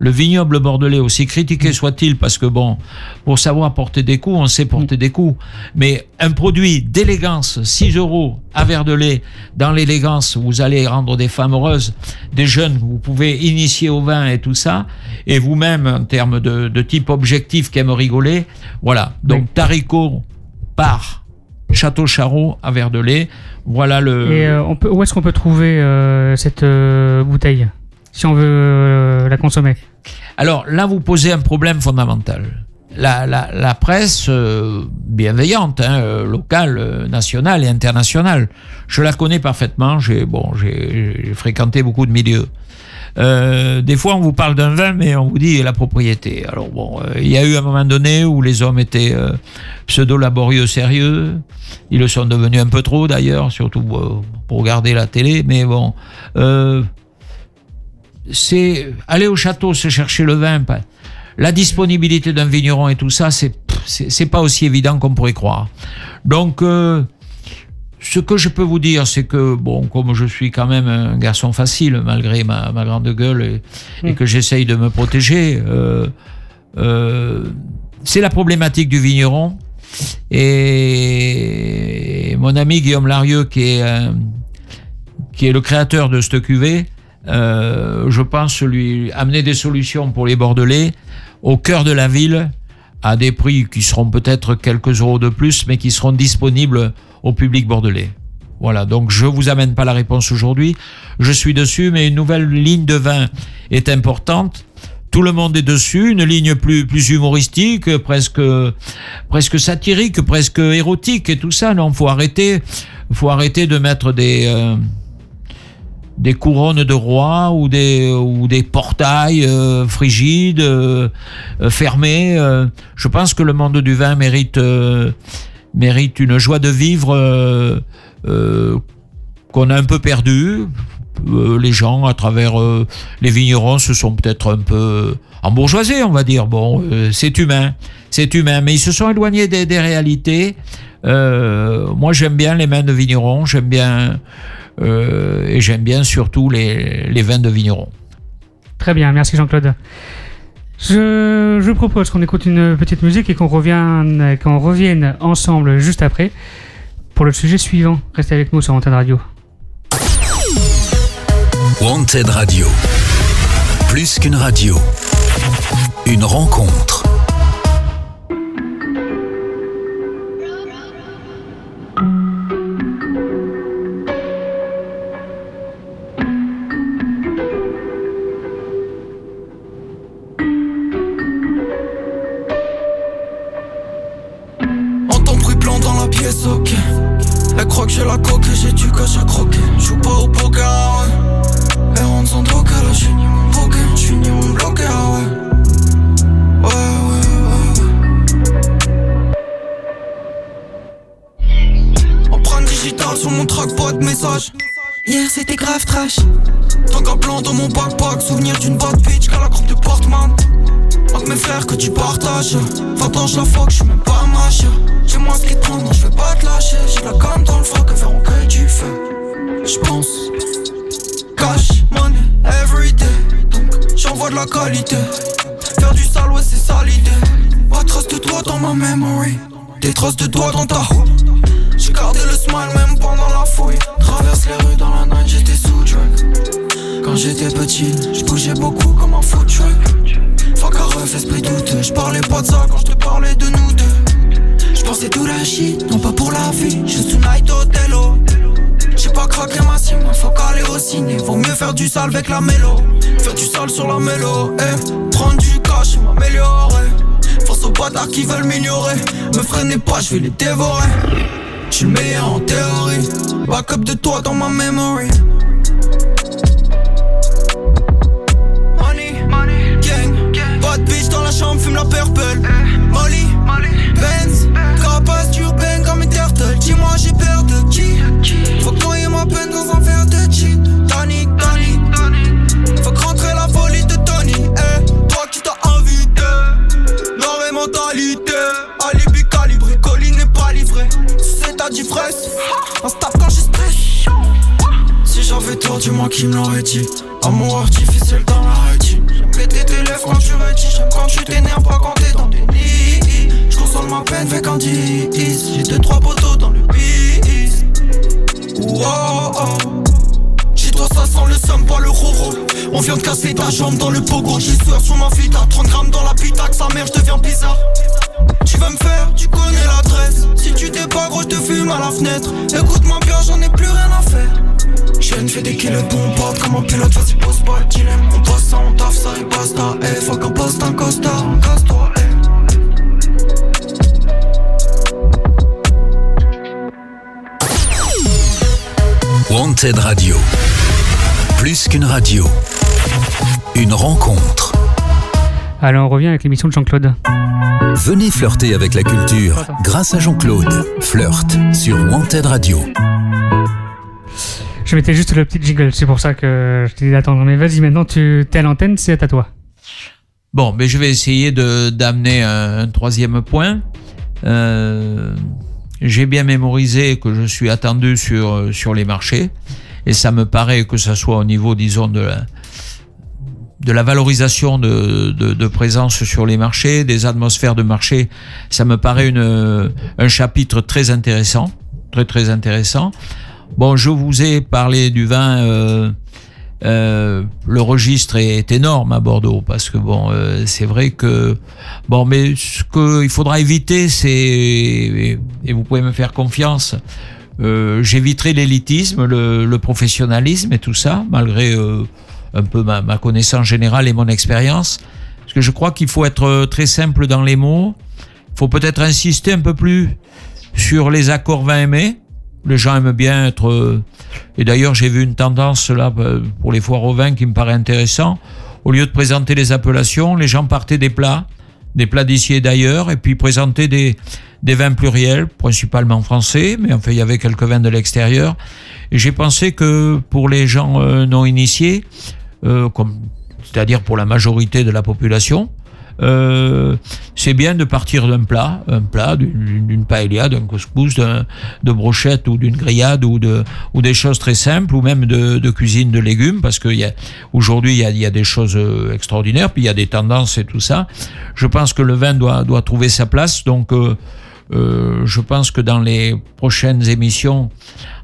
le vignoble bordelais, aussi critiqué soit-il, parce que bon, pour savoir porter des coups, on sait porter des coups. Mais un produit d'élégance, 6 euros à verre de lait, dans l'élégance, vous allez rendre des femmes heureuses, des jeunes, vous pouvez initier au vin et tout ça, et vous-même, en termes de, de type objectif qui aime rigoler, voilà. Donc, Oui. Taricot par Château Charot à verre de lait, voilà le... Et euh, on peut, où est-ce qu'on peut trouver euh, cette euh, bouteille si on veut la consommer? Alors là, vous posez un problème fondamental. La, presse euh, bienveillante, hein, euh, locale, euh, nationale et internationale, je la connais parfaitement. J'ai bon, fréquenté beaucoup de milieux. Des fois, on vous parle d'un vin, mais on vous dit la propriété. Alors bon, il y a eu un moment donné où les hommes étaient euh, pseudo-laborieux, sérieux. Ils le sont devenus un peu trop d'ailleurs, surtout pour regarder la télé. Mais bon, c'est aller au château se chercher le vin. La disponibilité d'un vigneron et tout ça, c'est c'est pas aussi évident qu'on pourrait croire. Donc, euh, ce que je peux vous dire, c'est que bon, comme je suis quand même un garçon facile malgré ma, ma grande gueule et, et Mm. que j'essaye de me protéger, euh, euh, c'est la problématique du vigneron. Et mon ami Guillaume Larieux, qui est qui est le créateur de cette cuvée, euh, je pense lui amener des solutions pour les Bordelais au cœur de la ville à des prix qui seront peut-être quelques euros de plus, mais qui seront disponibles au public bordelais. Voilà, donc je vous amène pas la réponse aujourd'hui. Je suis dessus, mais une nouvelle ligne de vin est importante. Tout le monde est dessus, une ligne plus plus humoristique, presque presque satirique, presque érotique et tout ça. Non, faut arrêter, faut arrêter de mettre des euh, des couronnes de roi ou des ou des portails euh, frigides euh, euh, fermés. je pense que le monde du vin mérite mérite une joie de vivre qu'on a un peu perdue. Les gens, à travers les vignerons, se sont peut-être un peu embourgeoisés, on va dire. Bon, c'est humain, c'est humain, mais ils se sont éloignés des, des réalités. Moi, j'aime bien les mains de vignerons, j'aime bien euh, et j'aime bien surtout les, les vins de vignerons. Très bien, merci Jean-Claude. Je, je propose qu'on écoute une petite musique et qu'on revienne, qu'on revienne ensemble juste après pour le sujet suivant. Restez avec nous sur Antenne Radio. Wanted Radio. Plus qu'une radio. Une rencontre. 20 ans je la fuck, j'suis même pas J'ai moins ce qui prend, non j'vais pas te lâcher. J'ai la gomme dans le froc, que verront que du feu. J'pense Cash, money, everyday Donc j'envoie de la qualité. Faire du sale, ouais c'est ça l'idée. Pas de traces de toi dans ma memory. Des traces de doigts dans ta roue. J'ai gardé le smile même pendant la fouille. Traverse les rues dans la night, j'étais sous drug. Quand j'étais petit, j'bougeais beaucoup douteux. J'parlais pas de ça quand j'te parlais de nous deux. J'pensais tout la shit, non pas pour la vie. Juste tonight Othello. pas craquer ma cime, faut caler au ciné. Vaut mieux faire du sale avec la mélo. Faire du sale sur la mélo, eh. Prendre du cash, m'améliorer. Force aux bâtards qui veulent m'ignorer. Me freinez pas, je vais les dévorer. J'suis le meilleur en théorie. Backup de toi dans ma memory. La chambre, fume la purple. Molly, Benz, carapace sur bang comme une turtle. Dis-moi, j'ai peur de qui? Faut que ma peine dans un verre de gin. Tonic, tonic, Faut que rentrer la folie de Tony. Eh, toi qui t'as invité. Noir et mentalité. Alibi calibré, colline n'est pas livré. C'est ta d'ivresse. On se tape quand je stress. Si j'avais tort, dis-moi qui me l'aurait dit. Amour artificiel dans la tes lèvres quand tu rédis. J'aime quand tu t'énerves pas quand t'es dans des nids. Je ma peine avec un 10. J'ai deux, trois poteaux dans le bis. Wow, oh. Chez toi ça sent le somme, pas le roro. On vient de casser ta jambe dans le pogo. J'ai sueur sur ma fille, t'as 30 grammes dans la pitaque. Sa mère, je deviens bizarre. Tu veux me faire, tu connais l'adresse. Si tu t'es pas gros, je te fume à la fenêtre. Écoute-moi bien, j'en ai plus rien à faire. Je fais des kilos de pote comme un pilote, vas-y pose pas le dilemme On passe ça, on taffe ça et basta Eh, faut qu'on poste un costard, casse-toi, eh Wanted Radio. Plus qu'une radio. Une rencontre. Alors on revient avec l'émission de Jean-Claude. Venez flirter avec la culture grâce à Jean-Claude. Flirt sur Wanted Radio. Je mettais juste le petit jingle, c'est pour ça que je t'ai dit d'attendre. Mais vas-y, maintenant tu es à l'antenne, c'est à toi. Bon, mais je vais essayer d'amener un, un troisième point. Euh, J'ai bien mémorisé que je suis attendu sur sur les marchés et ça me paraît que ça soit au niveau, disons, de la, de la valorisation de, de, de présence sur les marchés, des atmosphères de marché, ça me paraît une, un chapitre très intéressant, très très intéressant. Bon, je vous ai parlé du vin. Euh, euh, le registre est énorme à Bordeaux parce que bon, euh, c'est vrai que bon, mais ce qu'il faudra éviter, c'est et, vous pouvez me faire confiance. Euh, J'éviterai l'élitisme, le, le, professionnalisme et tout ça, malgré euh, un peu ma, ma, connaissance générale et mon expérience. Parce que je crois qu'il faut être très simple dans les mots. Il faut peut-être insister un peu plus sur les accords vin aimés les gens aiment bien être. Et d'ailleurs, j'ai vu une tendance là pour les foires au vin qui me paraît intéressant. Au lieu de présenter les appellations, les gens partaient des plats, des plats d'ici et d'ailleurs, et puis présentaient des, des vins pluriels, principalement français, mais enfin il y avait quelques vins de l'extérieur. Et j'ai pensé que pour les gens euh, non initiés, euh, comme c'est-à-dire pour la majorité de la population, euh, c'est bien de partir d'un plat, un plat, d'une paella, d'un couscous, de brochette ou d'une grillade ou de ou des choses très simples ou même de, de cuisine de légumes parce que aujourd'hui il y a, y a des choses extraordinaires puis il y a des tendances et tout ça. Je pense que le vin doit doit trouver sa place donc euh, euh, je pense que dans les prochaines émissions,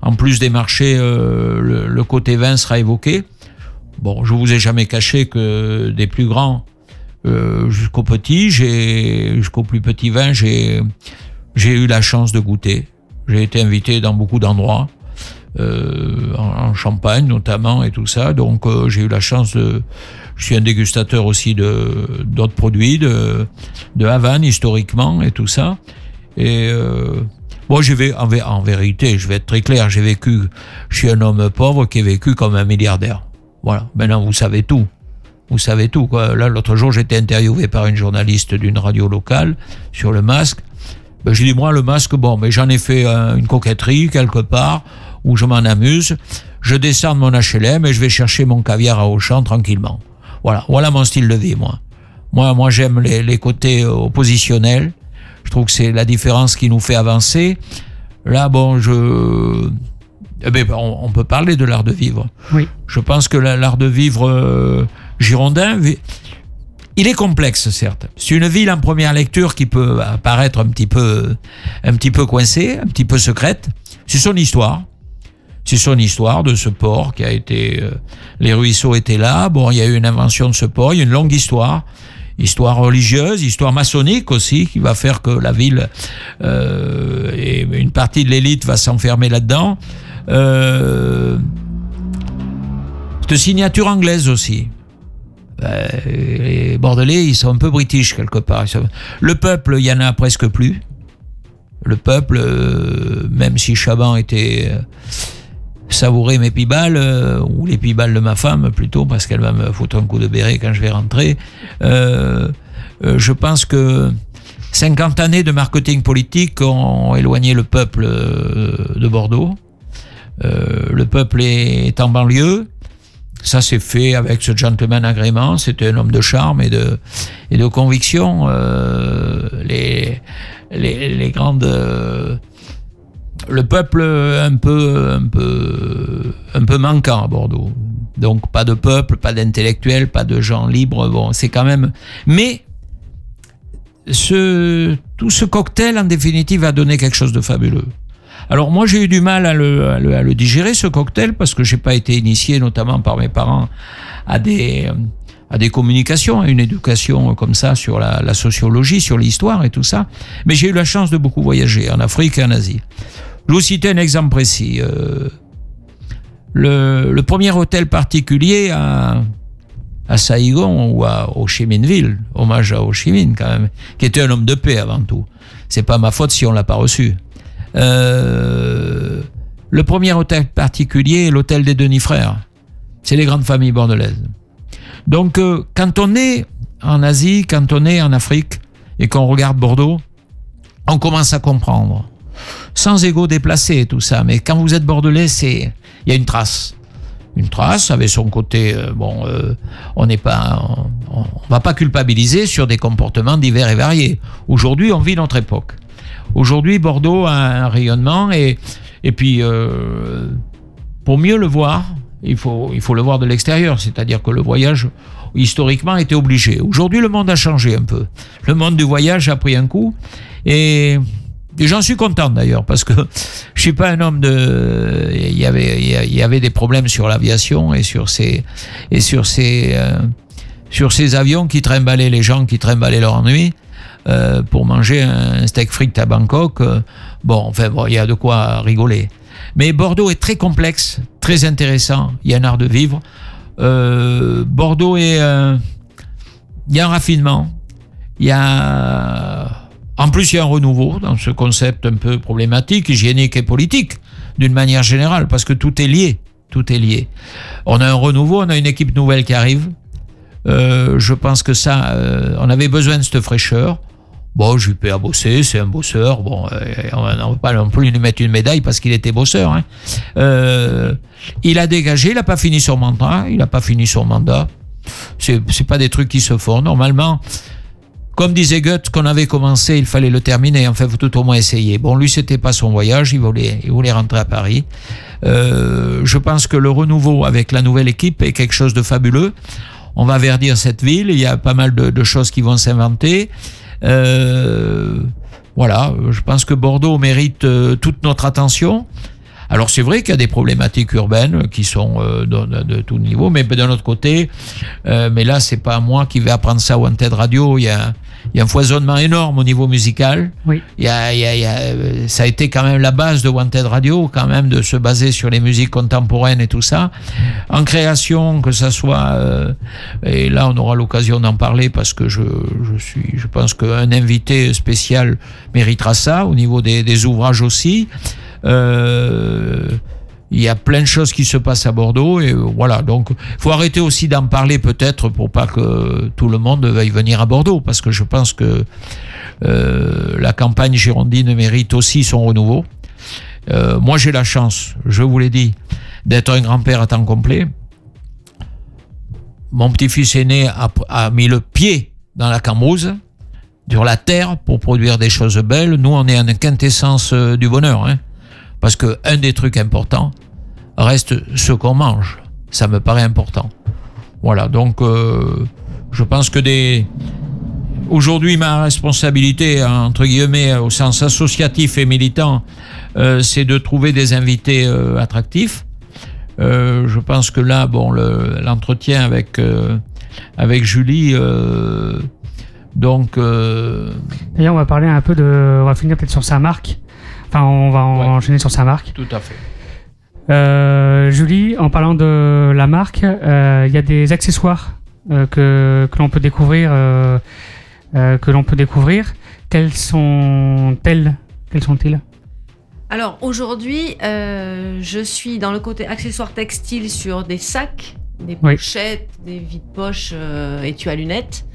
en plus des marchés, euh, le, le, côté vin sera évoqué. Bon, je vous ai jamais caché que des plus grands euh, jusqu'au petit, jusqu'au plus petit vin, j'ai eu la chance de goûter. J'ai été invité dans beaucoup d'endroits, euh, en, Champagne notamment et tout ça. Donc euh, j'ai eu la chance de. Je suis un dégustateur aussi d'autres produits, de Havane historiquement et tout ça. Et Bon, j'ai vais en, en, vérité, je vais être très clair, j'ai vécu, je suis un homme pauvre qui a vécu comme un milliardaire. Voilà, maintenant vous savez tout. Vous savez tout. Quoi. Là, l'autre jour, j'étais interviewé par une journaliste d'une radio locale sur le masque. Ben, j'ai dit, moi, le masque, bon, mais j'en ai fait euh, une coquetterie quelque part où je m'en amuse. Je descends de mon HLM et je vais chercher mon caviar à Auchan tranquillement. Voilà, voilà mon style de vie, moi. Moi, moi j'aime les, les côtés oppositionnels. Je trouve que c'est la différence qui nous fait avancer. Là, bon, je... Eh ben, on, on, peut parler de l'art de vivre. Oui. Je pense que l'art de vivre... Girondin, il est complexe, certes. C'est une ville en première lecture qui peut apparaître un petit peu, un petit peu coincée, un petit peu secrète. C'est son histoire. C'est son histoire de ce port qui a été, euh, les ruisseaux étaient là. Bon, il y a eu une invention de ce port. Il y a une longue histoire. Histoire religieuse, histoire maçonnique aussi, qui va faire que la ville euh, et une partie de l'élite va s'enfermer là-dedans. Euh, de signature anglaise aussi. Euh, les Bordelais, ils sont un peu british quelque part. Le peuple, il y en a presque plus. Le peuple, euh, même si Chaban était euh, savouré mes pibales, ou les pibales de ma femme plutôt, parce qu'elle va me foutre un coup de béret quand je vais rentrer, je pense que 50 années de marketing politique ont éloigné le peuple de Bordeaux. Le peuple est en banlieue. Ça s'est fait avec ce gentleman agrément. C'était un homme de charme et de, conviction. Euh, les, les, euh, le peuple un peu, un peu, un peu manquant à Bordeaux. Donc pas de peuple, pas d'intellectuels, pas de gens libres. Bon, c'est quand même. Mais tout ce cocktail, en définitive, a donné quelque chose de fabuleux. Alors moi, j'ai eu du mal à le, digérer, ce cocktail, parce que j'ai pas été initié, notamment par mes parents, à des, euh, communications, à une éducation comme ça sur la, sociologie, sur l'histoire et tout ça. Mais j'ai eu la chance de beaucoup voyager en Afrique et en Asie. Je vous citer un exemple précis. Euh, le, premier hôtel particulier à, à Saïgon ou à Ho Chi Minh Ville, hommage à Ho Chi Minh quand même, qui était un homme de paix avant tout. C'est pas ma faute si on l'a pas reçu. Euh, le premier hôtel particulier est l'hôtel des Denis Frères. C'est les grandes familles bordelaises. Donc, euh, quand on est en Asie, quand on est en Afrique et qu'on regarde Bordeaux, on commence à comprendre. Sans égo déplacé, tout ça. Mais quand vous êtes bordelais, c'est, il y a une trace. Une trace avec son côté, euh, bon, on n'est pas, on, on va pas culpabiliser sur des comportements divers et variés. Aujourd'hui, on vit notre époque. Aujourd'hui, Bordeaux a un rayonnement et, et puis, euh, pour mieux le voir, il faut, il faut le voir de l'extérieur. C'est-à-dire que le voyage, historiquement, était obligé. Aujourd'hui, le monde a changé un peu. Le monde du voyage a pris un coup et, j'en suis content d'ailleurs parce que je suis pas un homme de. Il y avait, il y avait des problèmes sur l'aviation et sur ces et sur ces euh, sur ces avions qui trimballaient les gens qui trimballaient leur ennui euh, pour manger un steak frites à Bangkok. euh, bon, enfin, il y a de quoi rigoler. Mais Bordeaux est très complexe, très intéressant. Il y a un art de vivre. Euh, Bordeaux est. il y a un raffinement. Il y a. En plus, il y a un renouveau dans ce concept un peu problématique, hygiénique et politique, d'une manière générale, parce que tout est lié. Tout est lié. On a un renouveau, on a une équipe nouvelle qui arrive. Je pense que ça, on avait besoin de cette fraîcheur. Bon, Juppé a bossé, c'est un bosseur. Bon, euh, on ne va pas non plus lui mettre une médaille parce qu'il était bosseur. hein. Euh, il a dégagé, il n'a pas fini son mandat. Il n'a pas fini son mandat. C'est pas des trucs qui se font. Normalement, comme disait Goethe, qu'on avait commencé, il fallait le terminer. Enfin, faut tout au moins essayer. Bon, lui, c'était pas son voyage. Il voulait, il voulait rentrer à Paris. Euh, je pense que le renouveau avec la nouvelle équipe est quelque chose de fabuleux. On va verdir cette ville. Il y a pas mal de choses qui vont s'inventer. Euh, voilà, je pense que Bordeaux mérite euh, toute notre attention. Alors c'est vrai qu'il y a des problématiques urbaines qui sont euh, de, de, de tout niveau, mais d'un autre côté, euh, mais là c'est pas moi qui vais apprendre ça à Wanted Radio. Il y a, il y a un foisonnement énorme au niveau musical. Oui. Il y a, il y a, il y a, euh, ça a été quand même la base de Wanted Radio, quand même de se baser sur les musiques contemporaines et tout ça. En création, que ça soit, euh, et là on aura l'occasion d'en parler parce que je, je suis, je pense qu'un invité spécial méritera ça au niveau des, des ouvrages aussi. Euh, il y a plein de choses qui se passent à Bordeaux et euh, voilà donc faut arrêter aussi d'en parler peut-être pour pas que tout le monde veuille venir à Bordeaux parce que je pense que euh, la campagne girondine mérite aussi son renouveau. Moi j'ai la chance, je vous l'ai dit, d'être un grand-père à temps complet. Mon petit-fils aîné a, mis le pied dans la cambrousse, sur la terre, pour produire des choses belles. Nous, on est en quintessence du bonheur. Hein, parce que un des trucs importants reste ce qu'on mange. Ça me paraît important. Voilà, donc euh, je pense que des... Aujourd'hui, ma responsabilité, entre guillemets, au sens associatif et militant, euh, c'est de trouver des invités euh, attractifs. Je pense que là, bon, le- l'entretien avec avec Julie, donc D'ailleurs, on va parler un peu de. On va finir peut-être sur sa marque. Enfin, on va en- Ouais. enchaîner sur sa marque. tout à fait. Euh, Julie, en parlant de la marque, euh, il y a des accessoires euh, que, que l'on peut découvrir, euh, euh, que l'on peut découvrir. Quels sont-elles? Quels sont-ils? Alors aujourd'hui, euh, je suis dans le côté accessoires textiles sur des sacs, des Oui. pochettes, des vides-poches, euh, étui à lunettes.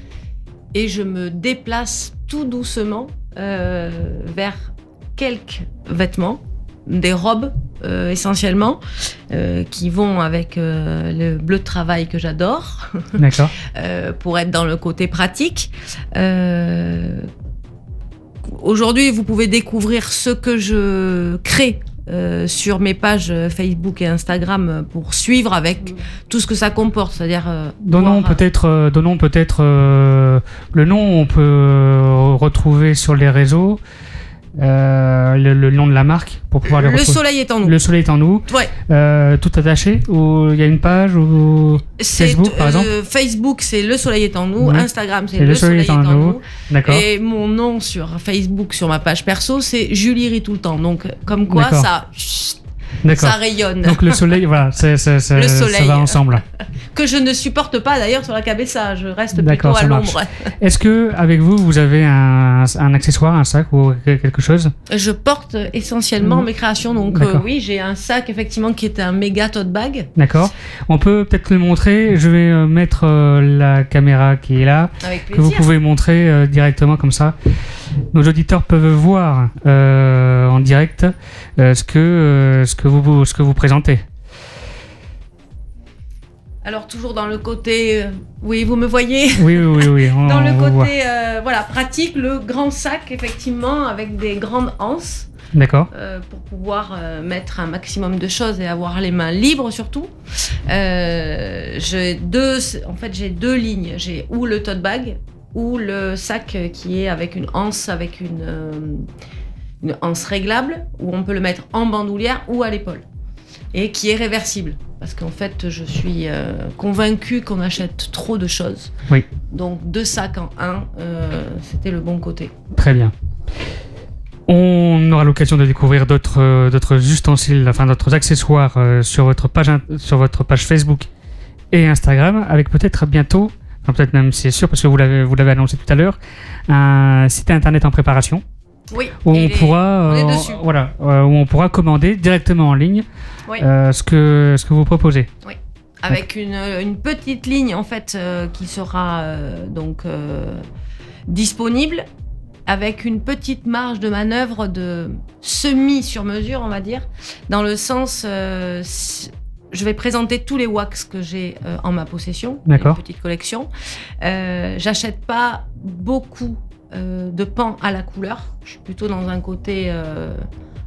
Et je me déplace tout doucement euh, vers quelques vêtements, des robes euh, essentiellement, euh, qui vont avec euh, le bleu de travail que j'adore. D'accord. euh, pour être dans le côté pratique. Euh, Aujourd'hui, vous pouvez découvrir ce que je crée euh, sur mes pages Facebook et Instagram pour suivre avec tout ce que ça comporte, c'est-à-dire euh, Donnons voir, peut-être, euh, donnons peut-être euh, le nom. On peut retrouver sur les réseaux euh, le, le nom de la marque pour pouvoir le, le retrouver. soleil est en nous. Le soleil est en nous. Ouais. Euh, tout attaché ou il y a une page ou Facebook, par euh, exemple Facebook, c'est le soleil est en nous. Instagram, c'est le, soleil, est en nous. D'accord. Et mon nom sur Facebook, sur ma page perso, c'est Julie rit tout le temps. Donc, comme quoi, ça, chut. Ça rayonne. Donc le soleil, voilà, c'est, c'est- c'est- Le ça va ensemble. que je ne supporte pas d'ailleurs sur la cabessa. Je reste plutôt à marche. l'ombre. Est-ce que avec vous, vous avez un, un accessoire, un sac ou quelque chose? Je porte essentiellement Mhm. mes créations. Donc, euh, oui, j'ai un sac effectivement qui est un méga tote bag D'accord. On peut peut-être le montrer. Je vais euh, mettre euh, la caméra qui est là. que vous pouvez montrer directement comme ça. Nos auditeurs peuvent voir euh, en direct euh, ce, que, euh, ce, que vous, ce que vous présentez. Alors, toujours dans le côté. oui, vous me voyez? Oui, oui, oui. oui, on- Dans le côté voilà, pratique, le grand sac, effectivement, avec des grandes anses. D'accord. euh, pour pouvoir euh, mettre un maximum de choses et avoir les mains libres surtout. Euh, j'ai deux, en fait, j'ai deux lignes. J'ai ou le tote bag ou le sac qui est avec une anse, avec une, euh, une anse réglable où on peut le mettre en bandoulière ou à l'épaule et qui est réversible. Parce qu'en fait, je suis euh, convaincue qu'on achète trop de choses. Oui. Donc deux sacs en un, euh, c'était le bon côté. Très bien. On aura l'occasion de découvrir d'autres euh, d'autres ustensiles, enfin d'autres accessoires euh, sur votre page sur votre page Facebook et Instagram, avec peut-être bientôt, enfin, peut-être même c'est sûr parce que vous l'avez vous l'avez annoncé tout à l'heure, un site internet en préparation Oui. où on est- pourra on euh, voilà euh, où on pourra commander directement en ligne Oui. euh, ce que ce que vous proposez. avec une, une petite ligne en fait euh, qui sera euh, donc euh, disponible avec une petite marge de manœuvre de semi sur mesure on va dire dans le sens je vais présenter tous les wax que j'ai euh, en ma possession une petite collection euh, j'achète pas beaucoup euh, de pans à la couleur je suis plutôt dans un côté euh,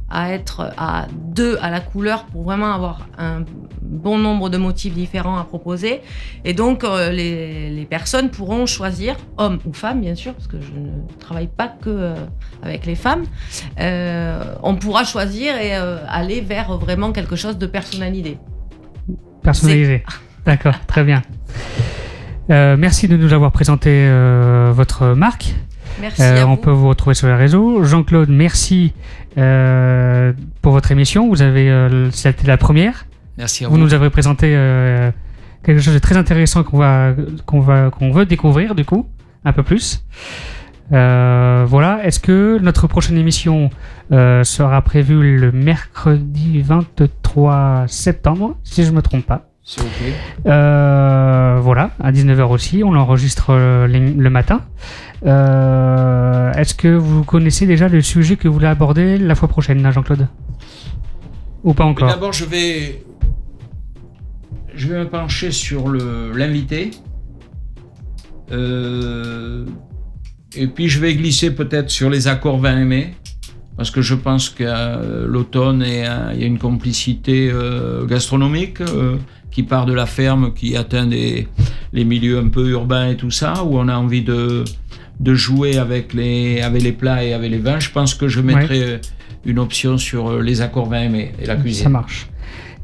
à être à deux à la couleur pour vraiment avoir un bon nombre de motifs différents à proposer. Et donc, euh, les, les personnes pourront choisir, hommes ou femmes, bien sûr, parce que je ne travaille pas que euh, avec les femmes. Euh, on pourra choisir et aller vers vraiment quelque chose de personnalisé. Personnalisé. D'accord, très bien. Euh, merci de nous avoir présenté euh, votre marque. Merci Euh, à on vous. peut vous retrouver sur les réseaux. Jean-Claude, merci euh, pour votre émission. Vous avez, euh, c'était la première. Merci à Vous vous. nous avez présenté euh, quelque chose de très intéressant qu'on va, qu'on va, qu'on veut découvrir du coup un peu plus. Euh, voilà. Est-ce que notre prochaine émission euh, sera prévue le mercredi 23 septembre, si je me trompe pas? C'est ok. Euh, voilà, à 19h aussi, on l'enregistre euh, le matin. Euh, Est-ce que vous connaissez déjà le sujet que vous voulez aborder la fois prochaine, Jean-Claude? Ou pas encore? D'abord, je vais, je vais me pencher sur le- l'invité. Euh, et puis, je vais glisser peut-être sur les accords 20 aimés. Parce que je pense que euh, l'automne, il y a une complicité euh, gastronomique euh, qui part de la ferme, qui atteint des, les milieux un peu urbains et tout ça, où on a envie de, de jouer avec les, avec les plats et avec les vins. Je pense que je mettrai une option sur les accords 20 aimés et la cuisine. Ça marche.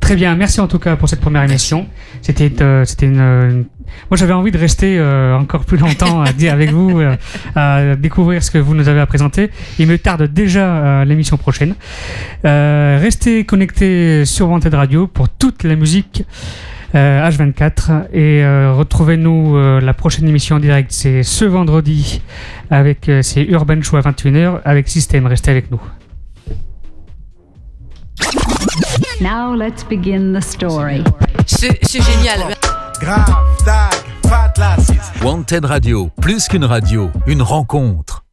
Très bien, merci en tout cas pour cette première émission. C'était euh, c'était une, Moi j'avais envie de rester euh, encore plus longtemps avec vous, euh, à découvrir ce que vous nous avez à présenter. Il me tarde déjà l'émission prochaine. Restez connectés sur Wanted Radio pour toute la musique euh, H24 et retrouvez-nous la prochaine émission en direct. C'est ce vendredi avec c'est Urban Show à 21h avec Système. Restez avec nous. Now let's begin the story. C'est génial. Grave, tag. Wanted Radio, plus qu'une radio, une rencontre.